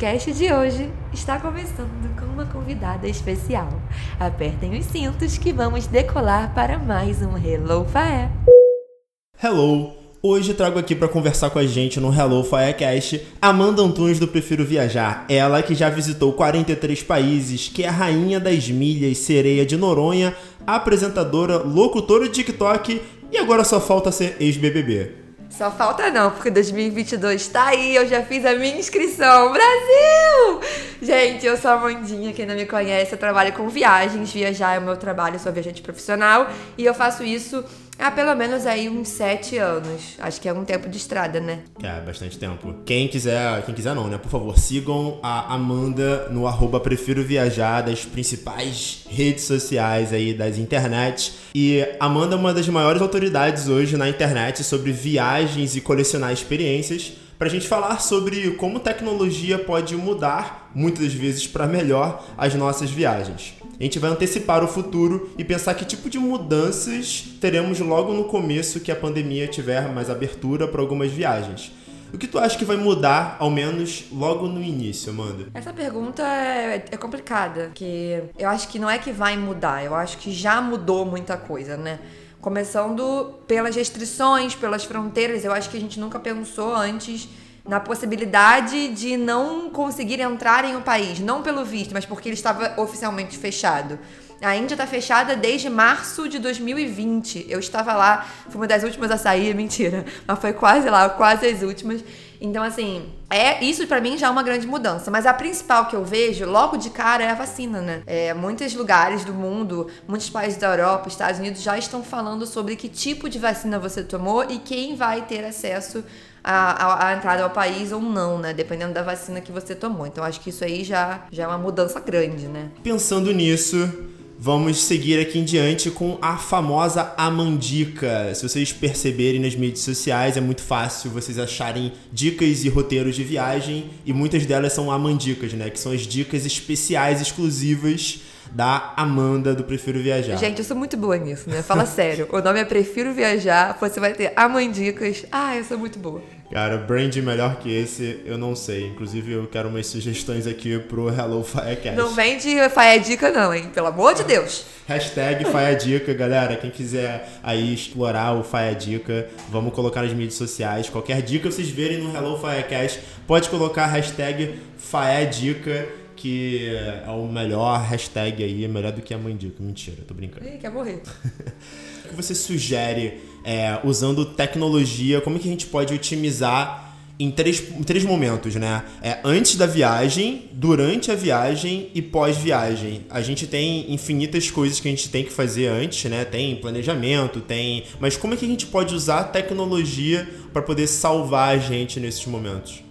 podcast de hoje está começando com uma convidada especial. Apertem os cintos que vamos decolar para mais um Hello Faé. Hello! Hoje trago aqui para conversar com a gente no Hello Firecast Amanda Antunes do Prefiro Viajar. Ela que já visitou 43 países, que é a rainha das milhas, sereia de Noronha, apresentadora, locutora de TikTok e agora só falta ser ex-BBB. Só falta não, porque 2022 tá aí, eu já fiz a minha inscrição. Brasil! Gente, eu sou a Mandinha, quem não me conhece, eu trabalho com viagens, viajar é o meu trabalho, sou viajante profissional e eu faço isso há pelo menos aí uns sete anos. Acho que é um tempo de estrada, né? É, bastante tempo. Quem quiser, quem quiser não, né? Por favor, sigam a Amanda no arroba Prefiro Viajar, das principais redes sociais aí das internet. E Amanda é uma das maiores autoridades hoje na internet sobre viagens e colecionar experiências para a gente falar sobre como tecnologia pode mudar, muitas vezes para melhor, as nossas viagens. A gente vai antecipar o futuro e pensar que tipo de mudanças teremos logo no começo que a pandemia tiver mais abertura para algumas viagens. O que tu acha que vai mudar, ao menos logo no início, Amanda? Essa pergunta é, é complicada, que eu acho que não é que vai mudar, eu acho que já mudou muita coisa, né? Começando pelas restrições, pelas fronteiras, eu acho que a gente nunca pensou antes na possibilidade de não conseguir entrar em um país, não pelo visto, mas porque ele estava oficialmente fechado. A Índia está fechada desde março de 2020. Eu estava lá, fui uma das últimas a sair, mentira, mas foi quase lá, quase as últimas. Então, assim, é isso para mim já é uma grande mudança. Mas a principal que eu vejo logo de cara é a vacina, né? É, muitos lugares do mundo, muitos países da Europa, Estados Unidos já estão falando sobre que tipo de vacina você tomou e quem vai ter acesso a, a, entrada ao país ou não, né? Dependendo da vacina que você tomou. Então acho que isso aí já, já é uma mudança grande, né? Pensando nisso, Vamos seguir aqui em diante com a famosa Amandica. Se vocês perceberem nas mídias sociais, é muito fácil vocês acharem dicas e roteiros de viagem e muitas delas são Amandicas, né? Que são as dicas especiais, exclusivas da Amanda do Prefiro Viajar. Gente, eu sou muito boa nisso, né? Fala sério. O nome é Prefiro Viajar, você vai ter Amandicas. Ah, eu sou muito boa. Cara, brand melhor que esse, eu não sei. Inclusive, eu quero umas sugestões aqui pro Hello Firecast. Não vende Faia Dica não, hein? Pelo amor de Deus. Hashtag Faia Dica, galera. Quem quiser aí explorar o Faia Dica, vamos colocar nas mídias sociais. Qualquer dica vocês verem no Hello Firecast, pode colocar hashtag Faia Dica que é o melhor hashtag aí, melhor do que a mãe dica. Mentira, tô brincando. Ih, quer morrer. o que você sugere é, usando tecnologia, como que a gente pode otimizar em três, em três momentos, né? É antes da viagem, durante a viagem e pós-viagem. A gente tem infinitas coisas que a gente tem que fazer antes, né? Tem planejamento, tem. Mas como é que a gente pode usar a tecnologia para poder salvar a gente nesses momentos?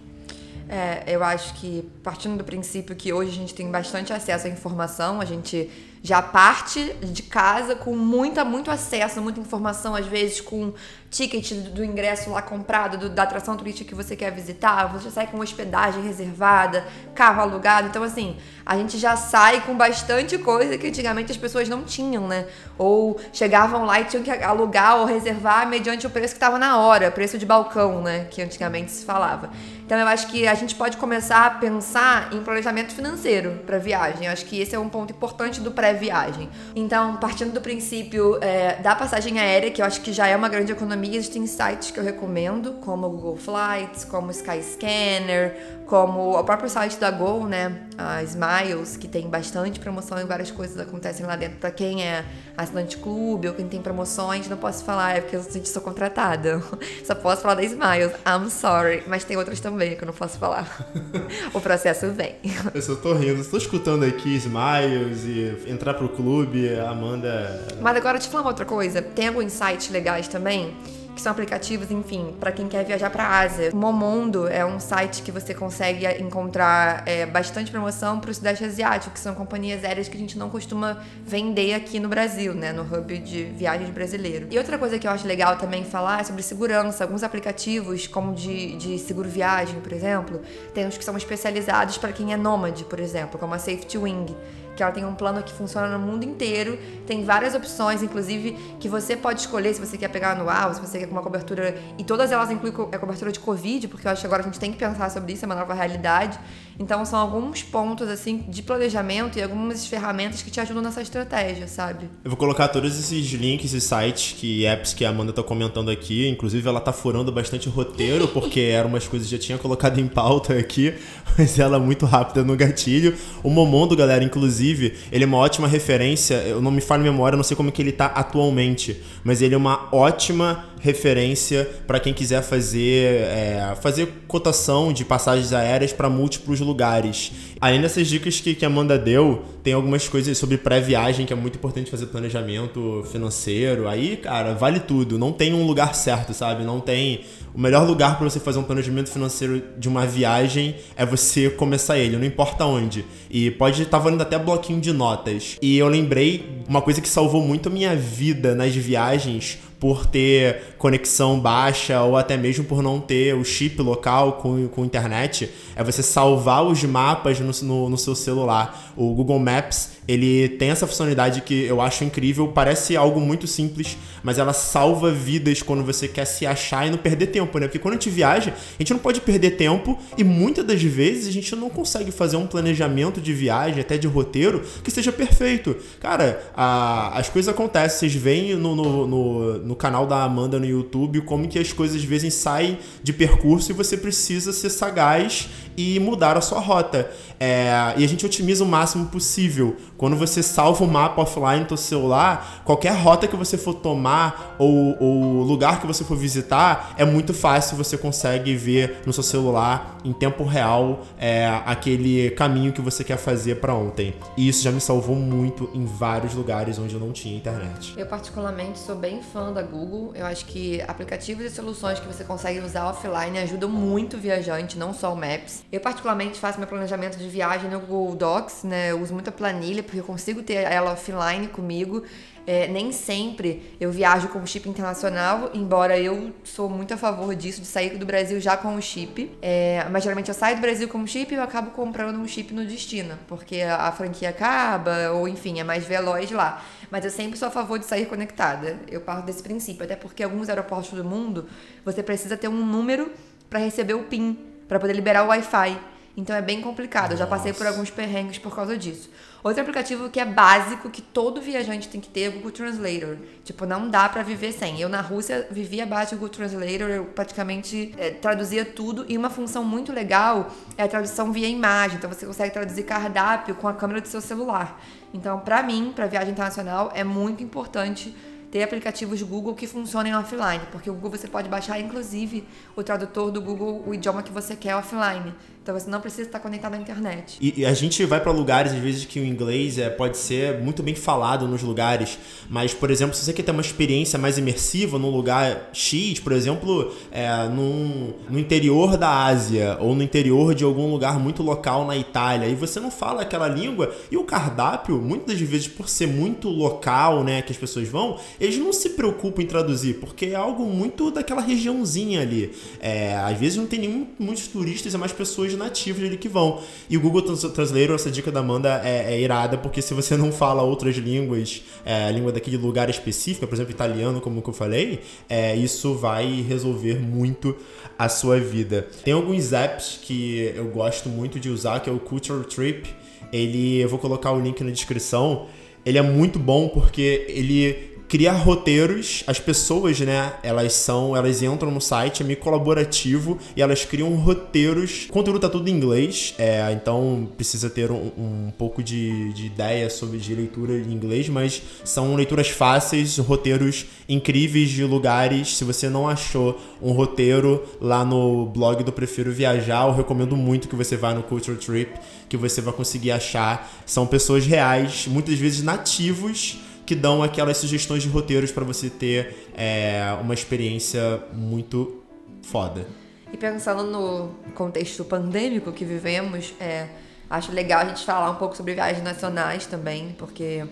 É, eu acho que partindo do princípio que hoje a gente tem bastante acesso à informação, a gente já parte de casa com muita, muito acesso, muita informação, às vezes com ticket do ingresso lá comprado, do, da atração turística que você quer visitar, você sai com hospedagem reservada, carro alugado. Então, assim, a gente já sai com bastante coisa que antigamente as pessoas não tinham, né? Ou chegavam lá e tinham que alugar ou reservar mediante o preço que estava na hora, preço de balcão, né? Que antigamente se falava. Então, eu acho que a gente pode começar a pensar em planejamento financeiro para viagem. Eu acho que esse é um ponto importante do pré-viagem. Então, partindo do princípio é, da passagem aérea, que eu acho que já é uma grande economia existem sites que eu recomendo, como o Google Flights, como o Skyscanner, como o próprio site da Gol, né? A Smiles, que tem bastante promoção e várias coisas acontecem lá dentro para quem é assinante clube ou quem tem promoções. Não posso falar, é porque eu sou contratada. Só posso falar da Smiles. I'm sorry. Mas tem outras também que eu não posso falar. o processo vem. Eu só tô rindo. Estou escutando aqui Smiles e entrar pro clube, Amanda. Mas agora te falar uma outra coisa. Tem alguns sites legais também que são aplicativos, enfim, para quem quer viajar para a Ásia. Momondo é um site que você consegue encontrar é, bastante promoção para o Sudeste Asiático, que são companhias aéreas que a gente não costuma vender aqui no Brasil, né, no hub de viagens brasileiro. E outra coisa que eu acho legal também falar é sobre segurança. Alguns aplicativos, como de, de seguro viagem, por exemplo, tem uns que são especializados para quem é nômade, por exemplo, como a Safety Wing que ela tem um plano que funciona no mundo inteiro, tem várias opções, inclusive que você pode escolher se você quer pegar anual, se você quer uma cobertura, e todas elas incluem a cobertura de Covid, porque eu acho que agora a gente tem que pensar sobre isso, é uma nova realidade. Então são alguns pontos assim de planejamento e algumas ferramentas que te ajudam nessa estratégia, sabe? Eu vou colocar todos esses links e sites que apps que a Amanda tá comentando aqui, inclusive ela tá furando bastante roteiro porque eram umas coisas que já tinha colocado em pauta aqui, mas ela é muito rápida no gatilho. O Momondo, galera, inclusive, ele é uma ótima referência, eu não me falo em memória, não sei como é que ele tá atualmente, mas ele é uma ótima referência para quem quiser fazer, é, fazer cotação de passagens aéreas para múltiplos lugares. Além dessas dicas que, que a Amanda deu, tem algumas coisas sobre pré-viagem que é muito importante fazer planejamento financeiro. Aí, cara, vale tudo. Não tem um lugar certo, sabe? Não tem. O melhor lugar para você fazer um planejamento financeiro de uma viagem é você começar ele, não importa onde. E pode estar valendo até bloquinho de notas. E eu lembrei uma coisa que salvou muito a minha vida nas viagens por ter conexão baixa ou até mesmo por não ter o chip local com, com internet, é você salvar os mapas no, no, no seu celular. O Google Maps ele tem essa funcionalidade que eu acho incrível, parece algo muito simples, mas ela salva vidas quando você quer se achar e não perder tempo, né? Porque quando a gente viaja, a gente não pode perder tempo e muitas das vezes a gente não consegue fazer um planejamento de viagem, até de roteiro, que seja perfeito. Cara, a, as coisas acontecem, vocês veem no, no, no, no, canal da Amanda no YouTube como que as coisas às vezes saem de percurso e você precisa ser sagaz e mudar a sua rota. É, e a gente otimiza o máximo possível. Quando você salva o mapa offline no seu celular, qualquer rota que você for tomar ou, ou lugar que você for visitar, é muito fácil, você consegue ver no seu celular em tempo real é, aquele caminho que você quer fazer para ontem. E isso já me salvou muito em vários lugares onde eu não tinha internet. Eu particularmente sou bem fã da Google. Eu acho que aplicativos e soluções que você consegue usar offline ajudam muito o viajante, não só o Maps. Eu particularmente faço meu planejamento de viagem no Google Docs, né? Eu uso muita planilha porque eu consigo ter ela offline comigo. É, nem sempre eu viajo com chip internacional, embora eu sou muito a favor disso, de sair do Brasil já com o chip. É, mas geralmente eu saio do Brasil com o chip e eu acabo comprando um chip no destino, porque a franquia acaba, ou enfim, é mais veloz lá. Mas eu sempre sou a favor de sair conectada. Eu parto desse princípio, até porque alguns aeroportos do mundo você precisa ter um número para receber o PIN, para poder liberar o Wi-Fi. Então é bem complicado. Eu já passei por alguns perrengues por causa disso. Outro aplicativo que é básico, que todo viajante tem que ter, é o Google Translator. Tipo, não dá para viver sem. Eu na Rússia vivia abaixo do Google Translator, eu praticamente é, traduzia tudo. E uma função muito legal é a tradução via imagem. Então você consegue traduzir cardápio com a câmera do seu celular. Então, para mim, para viagem internacional, é muito importante ter aplicativos Google que funcionem offline, porque o Google você pode baixar inclusive o tradutor do Google, o idioma que você quer offline. Então você não precisa estar conectado à internet. E, e a gente vai para lugares, às vezes, que o inglês é, pode ser muito bem falado nos lugares. Mas, por exemplo, se você quer ter uma experiência mais imersiva num lugar X, por exemplo, é, num, no interior da Ásia ou no interior de algum lugar muito local na Itália, e você não fala aquela língua, e o cardápio, muitas das vezes, por ser muito local, né, que as pessoas vão, eles não se preocupam em traduzir, porque é algo muito daquela regiãozinha ali. É, às vezes não tem nenhum, muitos turistas, é mais pessoas nativos ali que vão. E o Google Translator, essa dica da Amanda é, é irada, porque se você não fala outras línguas, é, a língua daquele lugar específico, por exemplo, italiano, como eu falei, é, isso vai resolver muito a sua vida. Tem alguns apps que eu gosto muito de usar, que é o Culture Trip. Ele, eu vou colocar o link na descrição. Ele é muito bom porque ele criar roteiros, as pessoas, né, elas são, elas entram no site, é meio colaborativo e elas criam roteiros. O conteúdo tá tudo em inglês, é, então precisa ter um, um pouco de, de, ideia sobre de leitura em inglês, mas são leituras fáceis, roteiros incríveis de lugares. Se você não achou um roteiro lá no blog do Prefiro Viajar, eu recomendo muito que você vá no Culture Trip, que você vai conseguir achar. São pessoas reais, muitas vezes nativos que dão aquelas sugestões de roteiros para você ter é, uma experiência muito foda. E pensando no contexto pandêmico que vivemos, é, acho legal a gente falar um pouco sobre viagens nacionais também, porque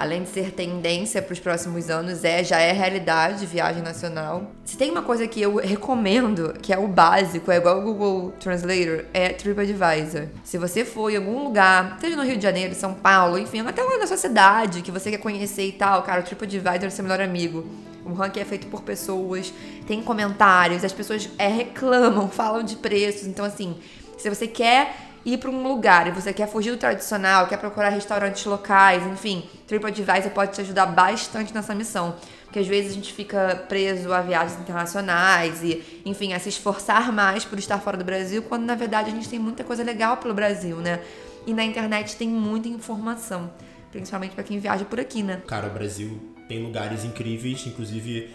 além de ser tendência para os próximos anos, é já é realidade viagem nacional. Se tem uma coisa que eu recomendo, que é o básico, é igual o Google Translator, é TripAdvisor. Se você for em algum lugar, seja no Rio de Janeiro, São Paulo, enfim, até lá na sua cidade, que você quer conhecer e tal, cara, o TripAdvisor é seu melhor amigo. O ranking é feito por pessoas, tem comentários, as pessoas é, reclamam, falam de preços. Então, assim, se você quer ir para um lugar e você quer fugir do tradicional, quer procurar restaurantes locais, enfim, TripAdvisor pode te ajudar bastante nessa missão. Porque às vezes a gente fica preso a viagens internacionais e, enfim, a se esforçar mais por estar fora do Brasil, quando na verdade a gente tem muita coisa legal pelo Brasil, né? E na internet tem muita informação, principalmente para quem viaja por aqui, né? Cara, o Brasil tem lugares incríveis, inclusive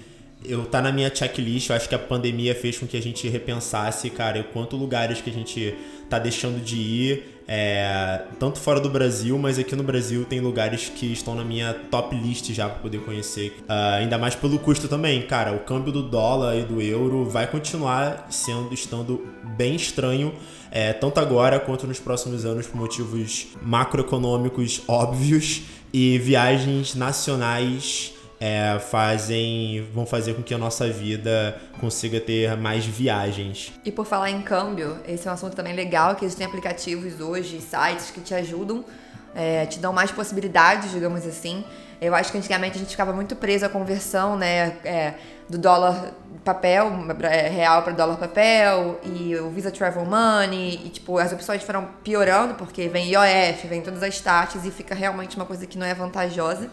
eu tá na minha checklist, eu acho que a pandemia fez com que a gente repensasse, cara, quanto lugares que a gente tá deixando de ir, é, tanto fora do Brasil, mas aqui no Brasil tem lugares que estão na minha top list já para poder conhecer. Uh, ainda mais pelo custo também, cara. O câmbio do dólar e do euro vai continuar sendo estando bem estranho, é, tanto agora quanto nos próximos anos por motivos macroeconômicos óbvios e viagens nacionais é, fazem vão fazer com que a nossa vida consiga ter mais viagens. E por falar em câmbio, esse é um assunto também legal, que existem aplicativos hoje, sites que te ajudam, é, te dão mais possibilidades, digamos assim. Eu acho que antigamente a gente ficava muito preso à conversão, né, é, do dólar papel, é, real para dólar papel, e o Visa Travel Money, e tipo, as opções foram piorando, porque vem IOF, vem todas as taxas, e fica realmente uma coisa que não é vantajosa.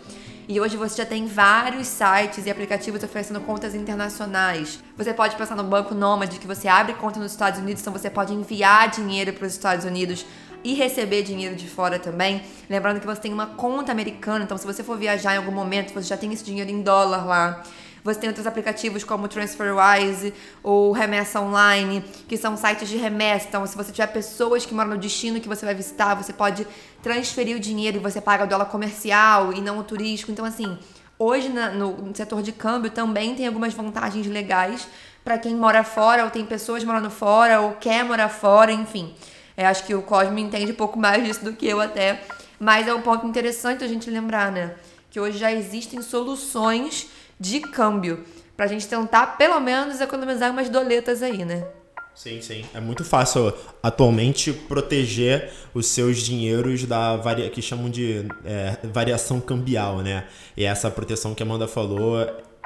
E hoje você já tem vários sites e aplicativos oferecendo contas internacionais. Você pode pensar no Banco Nômade, que você abre conta nos Estados Unidos, então você pode enviar dinheiro para os Estados Unidos e receber dinheiro de fora também. Lembrando que você tem uma conta americana, então se você for viajar em algum momento, você já tem esse dinheiro em dólar lá. Você tem outros aplicativos como TransferWise ou Remessa Online, que são sites de remessa. Então, se você tiver pessoas que moram no destino que você vai visitar, você pode transferir o dinheiro e você paga o dólar comercial e não o turístico. Então, assim, hoje na, no setor de câmbio também tem algumas vantagens legais para quem mora fora ou tem pessoas morando fora ou quer morar fora, enfim. Eu acho que o Cosmo entende um pouco mais disso do que eu até. Mas é um ponto interessante a gente lembrar, né? Que hoje já existem soluções de câmbio. Pra gente tentar, pelo menos, economizar umas doletas aí, né? Sim, sim. É muito fácil atualmente proteger os seus dinheiros da varia... que chamam de é, variação cambial, né? E essa proteção que a Amanda falou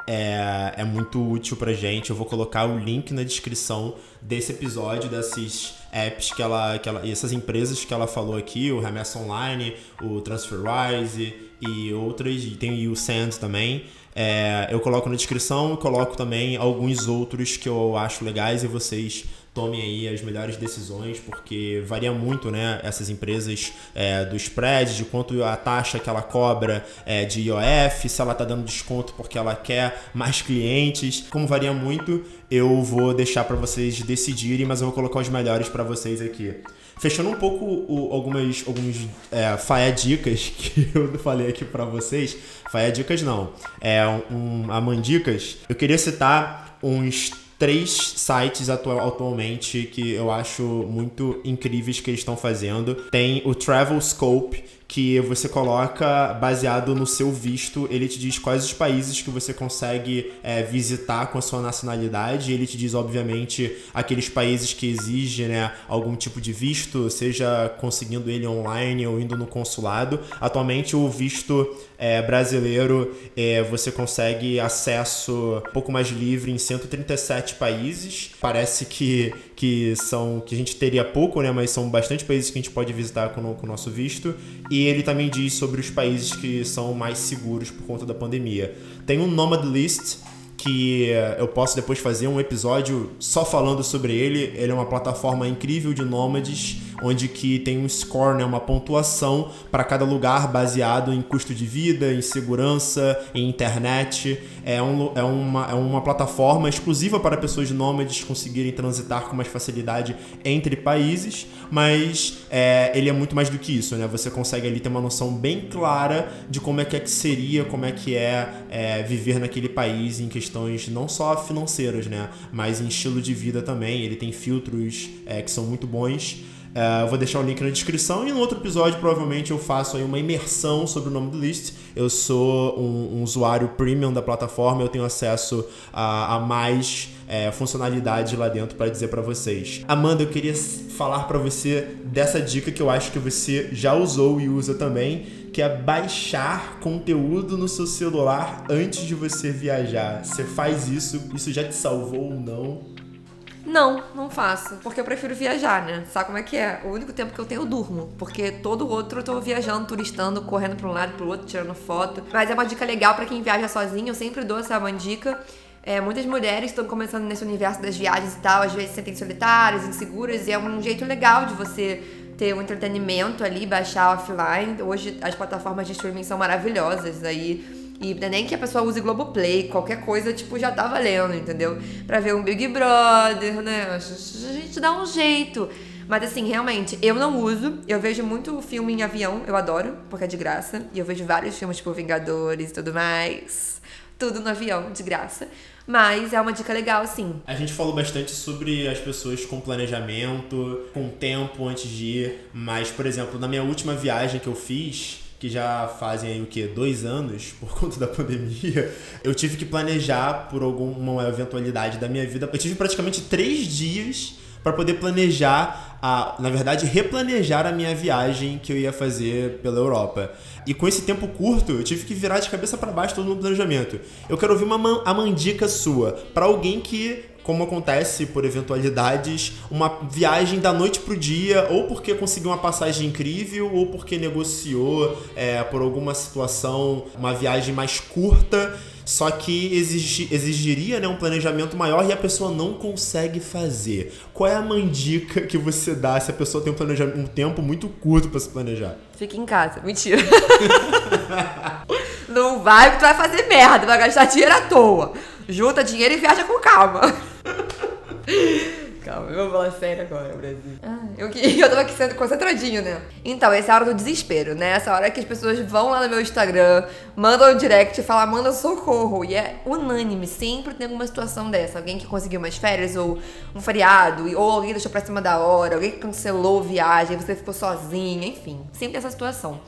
é, é muito útil pra gente. Eu vou colocar o link na descrição desse episódio, desses apps que ela, que ela. e essas empresas que ela falou aqui, o Remessa Online, o TransferWise e outras, e tem o Sand também. É, eu coloco na descrição coloco também alguns outros que eu acho legais e vocês tomem aí as melhores decisões, porque varia muito, né, essas empresas é, do spread, de quanto a taxa que ela cobra é, de IOF, se ela tá dando desconto porque ela quer mais clientes, como varia muito, eu vou deixar para vocês decidirem, mas eu vou colocar os melhores para vocês aqui. Fechando um pouco o, algumas alguns é, faia dicas que eu falei aqui para vocês. Faia dicas não. É um, amandicas. Eu queria citar uns três sites atual, atualmente que eu acho muito incríveis que eles estão fazendo. Tem o Travel Scope, que você coloca baseado no seu visto. Ele te diz quais os países que você consegue é, visitar com a sua nacionalidade. Ele te diz, obviamente, aqueles países que exigem né, algum tipo de visto, seja conseguindo ele online ou indo no consulado. Atualmente, o visto é, brasileiro é, você consegue acesso um pouco mais livre em 137 países. Parece que, que são que a gente teria pouco, né? Mas são bastante países que a gente pode visitar com, com o nosso visto. E ele também diz sobre os países que são mais seguros por conta da pandemia. Tem um Nomad List que eu posso depois fazer um episódio só falando sobre ele. Ele é uma plataforma incrível de nômades onde que tem um score, né, uma pontuação para cada lugar baseado em custo de vida, em segurança, em internet. É, um, é, uma, é uma plataforma exclusiva para pessoas nômades conseguirem transitar com mais facilidade entre países, mas é, ele é muito mais do que isso, né? Você consegue ali ter uma noção bem clara de como é que, é que seria, como é que é, é viver naquele país em questões não só financeiras, né? Mas em estilo de vida também. Ele tem filtros é, que são muito bons. Uh, eu vou deixar o link na descrição e no outro episódio provavelmente eu faço aí uma imersão sobre o nome do List. Eu sou um, um usuário premium da plataforma, eu tenho acesso a, a mais é, funcionalidade lá dentro para dizer para vocês. Amanda, eu queria falar para você dessa dica que eu acho que você já usou e usa também, que é baixar conteúdo no seu celular antes de você viajar. Você faz isso? Isso já te salvou ou não? Não, não faço. Porque eu prefiro viajar, né? Sabe como é que é? O único tempo que eu tenho eu durmo. Porque todo outro eu tô viajando, turistando, correndo pra um lado pro outro, tirando foto. Mas é uma dica legal para quem viaja sozinho. Eu sempre dou essa dica. É, muitas mulheres estão começando nesse universo das viagens e tal, às vezes se sentem solitárias, inseguras, e é um jeito legal de você ter um entretenimento ali, baixar offline. Hoje as plataformas de streaming são maravilhosas. Aí e é nem que a pessoa use Globoplay, qualquer coisa, tipo, já tá valendo, entendeu? Pra ver um Big Brother, né? A gente dá um jeito. Mas assim, realmente, eu não uso. Eu vejo muito filme em avião, eu adoro, porque é de graça. E eu vejo vários filmes, tipo, Vingadores e tudo mais. Tudo no avião, de graça. Mas é uma dica legal, sim. A gente falou bastante sobre as pessoas com planejamento, com tempo antes de ir. Mas, por exemplo, na minha última viagem que eu fiz, que já fazem aí o que dois anos por conta da pandemia, eu tive que planejar por alguma eventualidade da minha vida. Eu tive praticamente três dias para poder planejar, a, na verdade, replanejar a minha viagem que eu ia fazer pela Europa. E com esse tempo curto, eu tive que virar de cabeça para baixo todo o meu planejamento. Eu quero ouvir uma a mandica sua para alguém que como acontece por eventualidades, uma viagem da noite pro dia, ou porque conseguiu uma passagem incrível, ou porque negociou é, por alguma situação uma viagem mais curta, só que exigi, exigiria né, um planejamento maior e a pessoa não consegue fazer. Qual é a mandica que você dá se a pessoa tem um, um tempo muito curto para se planejar? Fica em casa. Mentira. não vai que tu vai fazer merda, vai gastar dinheiro à toa. Junta dinheiro e viaja com calma. Calma, eu vou falar sério agora, Brasil. Ah, eu, eu tava aqui sendo concentradinho, né? Então, essa é a hora do desespero, né? Essa hora que as pessoas vão lá no meu Instagram, mandam um direct e falam, manda socorro. E é unânime, sempre tem alguma situação dessa. Alguém que conseguiu umas férias, ou um feriado, ou alguém deixou pra cima da hora, alguém que cancelou viagem, você ficou sozinha, enfim. Sempre essa situação.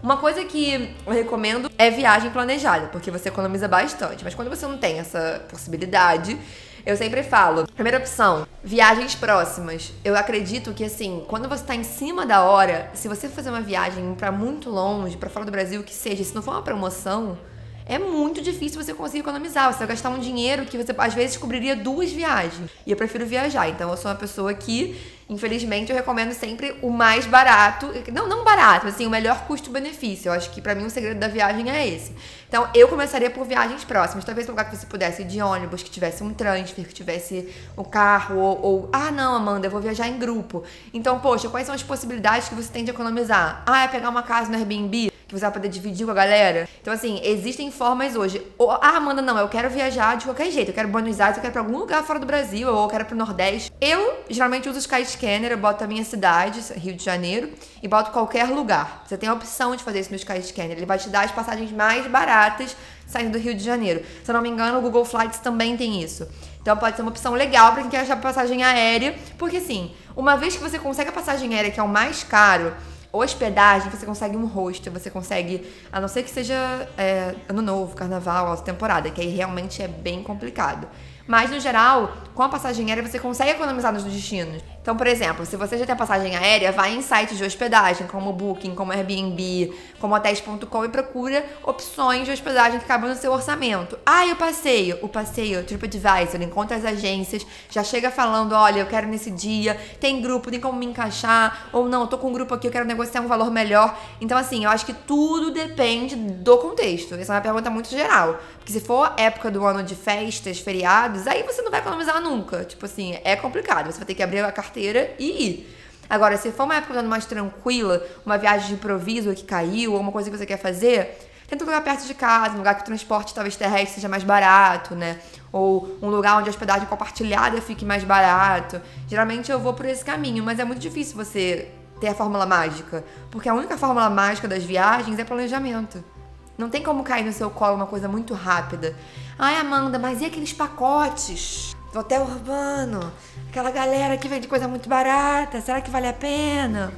Uma coisa que eu recomendo é viagem planejada, porque você economiza bastante. Mas quando você não tem essa possibilidade, eu sempre falo, primeira opção, viagens próximas. Eu acredito que assim, quando você tá em cima da hora, se você fazer uma viagem para muito longe, para fora do Brasil, que seja, se não for uma promoção, é muito difícil você conseguir economizar. Você vai gastar um dinheiro que você às vezes cobriria duas viagens. E eu prefiro viajar. Então eu sou uma pessoa que, infelizmente, eu recomendo sempre o mais barato. Não, não barato, mas assim, o melhor custo-benefício. Eu acho que para mim o segredo da viagem é esse. Então eu começaria por viagens próximas. Talvez um lugar que você pudesse ir de ônibus, que tivesse um transfer, que tivesse um carro, ou, ou, ah, não, Amanda, eu vou viajar em grupo. Então, poxa, quais são as possibilidades que você tem de economizar? Ah, é pegar uma casa no Airbnb? Que você vai poder dividir com a galera. Então, assim, existem formas hoje. Ou, ah, Amanda, não, eu quero viajar de qualquer jeito. Eu quero Buenos Aires, eu quero pra algum lugar fora do Brasil, ou eu quero pro Nordeste. Eu geralmente uso o Skyscanner, eu boto a minha cidade, Rio de Janeiro, e boto qualquer lugar. Você tem a opção de fazer isso no Skyscanner. Ele vai te dar as passagens mais baratas saindo do Rio de Janeiro. Se eu não me engano, o Google Flights também tem isso. Então pode ser uma opção legal para quem quer achar passagem aérea, porque assim, uma vez que você consegue a passagem aérea que é o mais caro, hospedagem, você consegue um rosto, você consegue, a não ser que seja é, ano novo, carnaval, alta temporada, que aí realmente é bem complicado. Mas, no geral, com a passagem aérea você consegue economizar nos destinos. Então, por exemplo, se você já tem passagem aérea, vai em sites de hospedagem, como Booking, como Airbnb, como hotéis.com e procura opções de hospedagem que cabem no seu orçamento. Ah, e o passeio? O passeio, TripAdvisor, encontra as agências, já chega falando, olha, eu quero nesse dia, tem grupo, tem como me encaixar, ou não, eu tô com um grupo aqui, eu quero negociar um valor melhor. Então, assim, eu acho que tudo depende do contexto. Essa é uma pergunta muito geral. Porque se for época do ano de festas, feriados, aí você não vai economizar nunca. Tipo assim, é complicado. Você vai ter que abrir a carteira e ir. Agora, se for uma época mais tranquila, uma viagem de improviso que caiu, ou uma coisa que você quer fazer, tenta um lugar perto de casa, um lugar que o transporte talvez terrestre seja mais barato, né? Ou um lugar onde a hospedagem compartilhada fique mais barato. Geralmente eu vou por esse caminho, mas é muito difícil você ter a fórmula mágica. Porque a única fórmula mágica das viagens é planejamento. Não tem como cair no seu colo uma coisa muito rápida. Ai, Amanda, mas e aqueles pacotes? Do hotel urbano, aquela galera que vende coisa muito barata, será que vale a pena?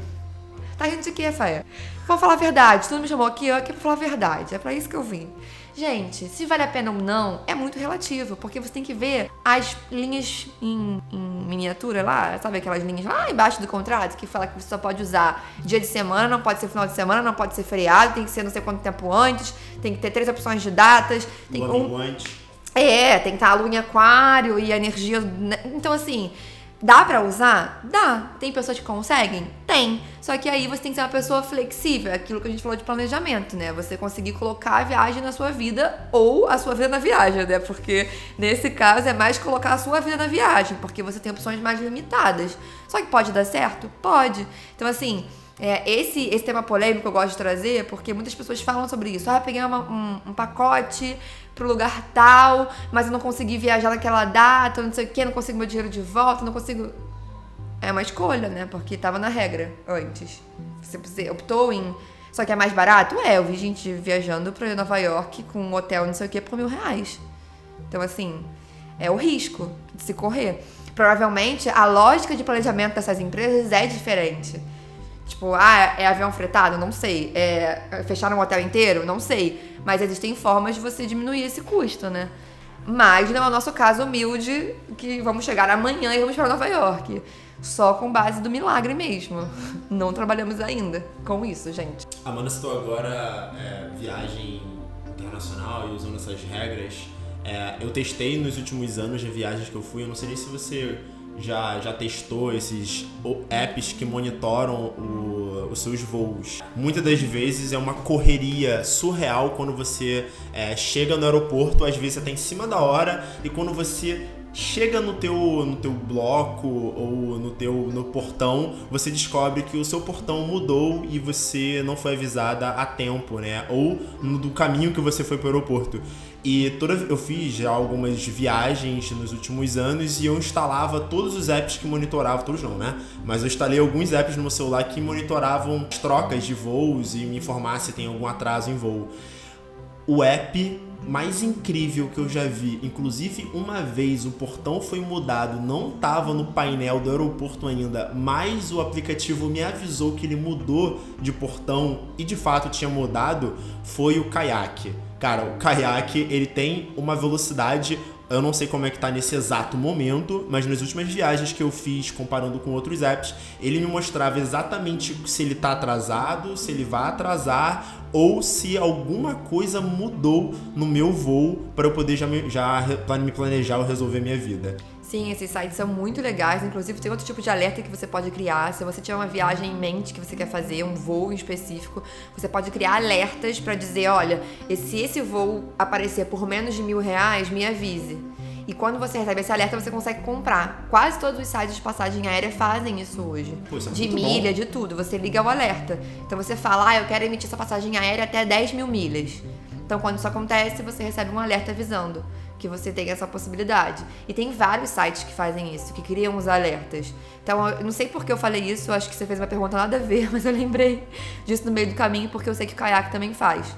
Tá rindo de quê, Faia? Vou falar a verdade, tu não me chamou aqui, aqui pra falar a verdade, é pra isso que eu vim. Gente, se vale a pena ou não, é muito relativo, porque você tem que ver as linhas em, em, miniatura lá, sabe aquelas linhas lá embaixo do contrato que fala que você só pode usar dia de semana, não pode ser final de semana, não pode ser feriado, tem que ser não sei quanto tempo antes, tem que ter três opções de datas, tem um, antes. É, tem que estar a lua em aquário e a energia. Então, assim, Dá para usar? Dá. Tem pessoas que conseguem? Tem. Só que aí você tem que ser uma pessoa flexível, é aquilo que a gente falou de planejamento, né? Você conseguir colocar a viagem na sua vida ou a sua vida na viagem, né? Porque nesse caso é mais colocar a sua vida na viagem, porque você tem opções mais limitadas. Só que pode dar certo? Pode. Então, assim, é, esse, esse tema polêmico eu gosto de trazer porque muitas pessoas falam sobre isso. Ah, peguei uma, um, um pacote pro lugar tal, mas eu não consegui viajar naquela data, não sei o que, não consigo meu dinheiro de volta, não consigo. É uma escolha, né? Porque tava na regra antes. Você optou em. Só que é mais barato? É, eu vi gente viajando pra Nova York com um hotel, não sei o que, por mil reais. Então, assim, é o risco de se correr. Provavelmente a lógica de planejamento dessas empresas é diferente. Tipo, ah, é avião fretado? Não sei. É fechar um hotel inteiro? Não sei. Mas existem formas de você diminuir esse custo, né? Mas não é o nosso caso humilde, que vamos chegar amanhã e vamos para Nova York. Só com base do milagre mesmo. Não trabalhamos ainda com isso, gente. Amanda citou agora é, viagem internacional e usando essas regras. É, eu testei nos últimos anos de viagens que eu fui, eu não sei se você já, já testou esses apps que monitoram o, os seus voos. Muitas das vezes é uma correria surreal quando você é, chega no aeroporto, às vezes você está em cima da hora e quando você chega no teu, no teu bloco ou no teu no portão, você descobre que o seu portão mudou e você não foi avisada a tempo, né? Ou no, do caminho que você foi para o aeroporto. E toda, eu fiz algumas viagens nos últimos anos e eu instalava todos os apps que monitoravam, todos não, né? Mas eu instalei alguns apps no meu celular que monitoravam as trocas de voos e me informar se tem algum atraso em voo. O app mais incrível que eu já vi, inclusive uma vez o portão foi mudado, não estava no painel do aeroporto ainda, mas o aplicativo me avisou que ele mudou de portão e de fato tinha mudado, foi o Kayak. Cara, o caiaque, ele tem uma velocidade eu não sei como é que tá nesse exato momento, mas nas últimas viagens que eu fiz comparando com outros apps, ele me mostrava exatamente se ele tá atrasado, se ele vai atrasar ou se alguma coisa mudou no meu voo para eu poder já me, já me planejar ou resolver minha vida. Sim, esses sites são muito legais. Inclusive, tem outro tipo de alerta que você pode criar. Se você tiver uma viagem em mente que você quer fazer, um voo em específico, você pode criar alertas para dizer: olha, se esse voo aparecer por menos de mil reais, me avise. E quando você recebe esse alerta, você consegue comprar. Quase todos os sites de passagem aérea fazem isso hoje. Pô, isso é de milha, bom. de tudo. Você liga o alerta. Então você fala, ah, eu quero emitir essa passagem aérea até 10 mil milhas. Então quando isso acontece, você recebe um alerta avisando que você tem essa possibilidade. E tem vários sites que fazem isso, que criam os alertas. Então, eu não sei por que eu falei isso, eu acho que você fez uma pergunta nada a ver, mas eu lembrei disso no meio do caminho porque eu sei que o Kayak também faz.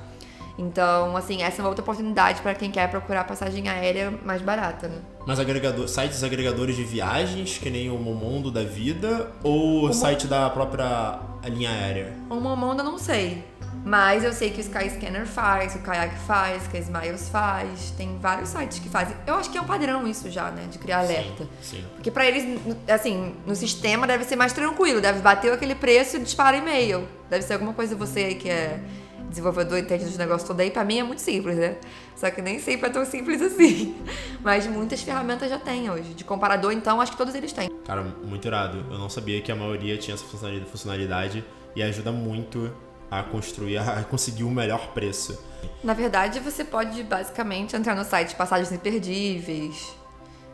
Então, assim, essa é uma outra oportunidade para quem quer procurar passagem aérea mais barata, né? Mas agregador, sites agregadores de viagens, que nem o Momondo da vida, ou o site da própria linha aérea? O Momondo eu não sei. Mas eu sei que o Skyscanner faz, o Kayak faz, que a Smiles faz, tem vários sites que fazem. Eu acho que é um padrão isso já, né, de criar alerta. Sim, sim. Porque para eles, assim, no sistema deve ser mais tranquilo, deve bater aquele preço e dispara e-mail. Deve ser alguma coisa você aí que é desenvolvedor entende dos negócios todo aí, para mim é muito simples, né? Só que nem sempre é tão simples assim. Mas muitas ferramentas já tem hoje. De comparador, então, acho que todos eles têm. Cara, muito irado. Eu não sabia que a maioria tinha essa funcionalidade e ajuda muito a construir, a conseguir o melhor preço. Na verdade, você pode basicamente entrar no site Passagens Imperdíveis,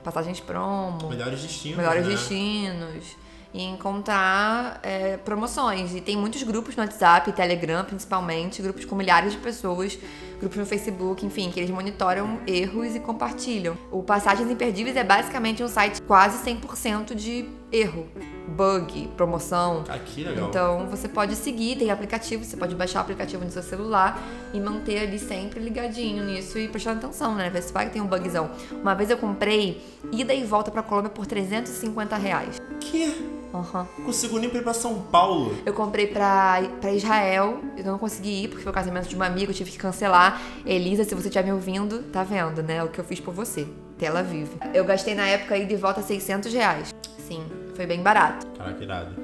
Passagens Promo. Melhores destinos. Melhores né? destinos e encontrar é, promoções. E tem muitos grupos no WhatsApp, Telegram principalmente, grupos com milhares de pessoas, grupos no Facebook, enfim, que eles monitoram erros e compartilham. O Passagens Imperdíveis é basicamente um site quase 100% de erro bug, promoção. Ah, que legal. Então você pode seguir, tem aplicativo, você pode baixar o aplicativo no seu celular e manter ali sempre ligadinho nisso e prestando atenção, né? Ver se vai que tem um bugzão. Uma vez eu comprei ida e volta pra Colômbia por 350 reais. Que? Aham. Não consigo nem pra ir pra São Paulo. Eu comprei pra, pra Israel, eu não consegui ir porque foi o casamento de uma amiga, eu tive que cancelar. Elisa, se você estiver me ouvindo, tá vendo, né? O que eu fiz por você. Tel Aviv. Eu gastei na época ida e volta 600 reais. Sim, foi bem barato. Caraca, irado.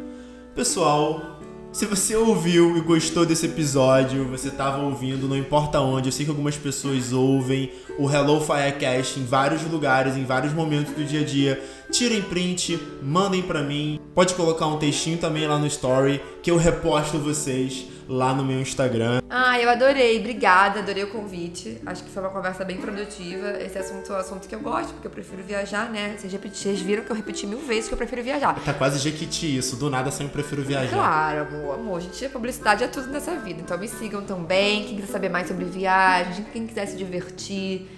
Pessoal, se você ouviu e gostou desse episódio, você tava ouvindo, não importa onde, eu sei que algumas pessoas ouvem o Hello Firecast em vários lugares, em vários momentos do dia a dia. Tirem print, mandem pra mim. Pode colocar um textinho também lá no story que eu reposto vocês lá no meu Instagram. Ah, eu adorei, obrigada, adorei o convite. Acho que foi uma conversa bem produtiva. Esse assunto é um assunto que eu gosto, porque eu prefiro viajar, né? Vocês, repeti- vocês viram que eu repeti mil vezes que eu prefiro viajar. Tá quase jequiti isso, do nada sempre prefiro viajar. Claro, amor, amor. Gente, publicidade é tudo nessa vida. Então me sigam também. Quem quiser saber mais sobre viagem, quem quiser se divertir,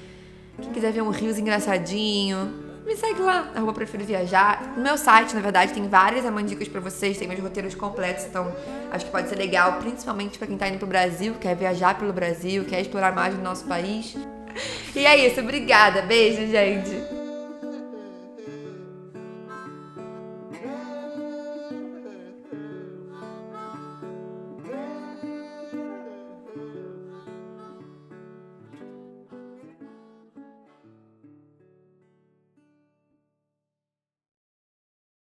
quem quiser ver um rios engraçadinho, me segue lá, arroba prefiro viajar. No meu site, na verdade, tem várias amandicas pra vocês, tem meus roteiros completos, então acho que pode ser legal, principalmente pra quem tá indo pro Brasil, quer viajar pelo Brasil, quer explorar mais do nosso país. E é isso, obrigada. Beijo, gente.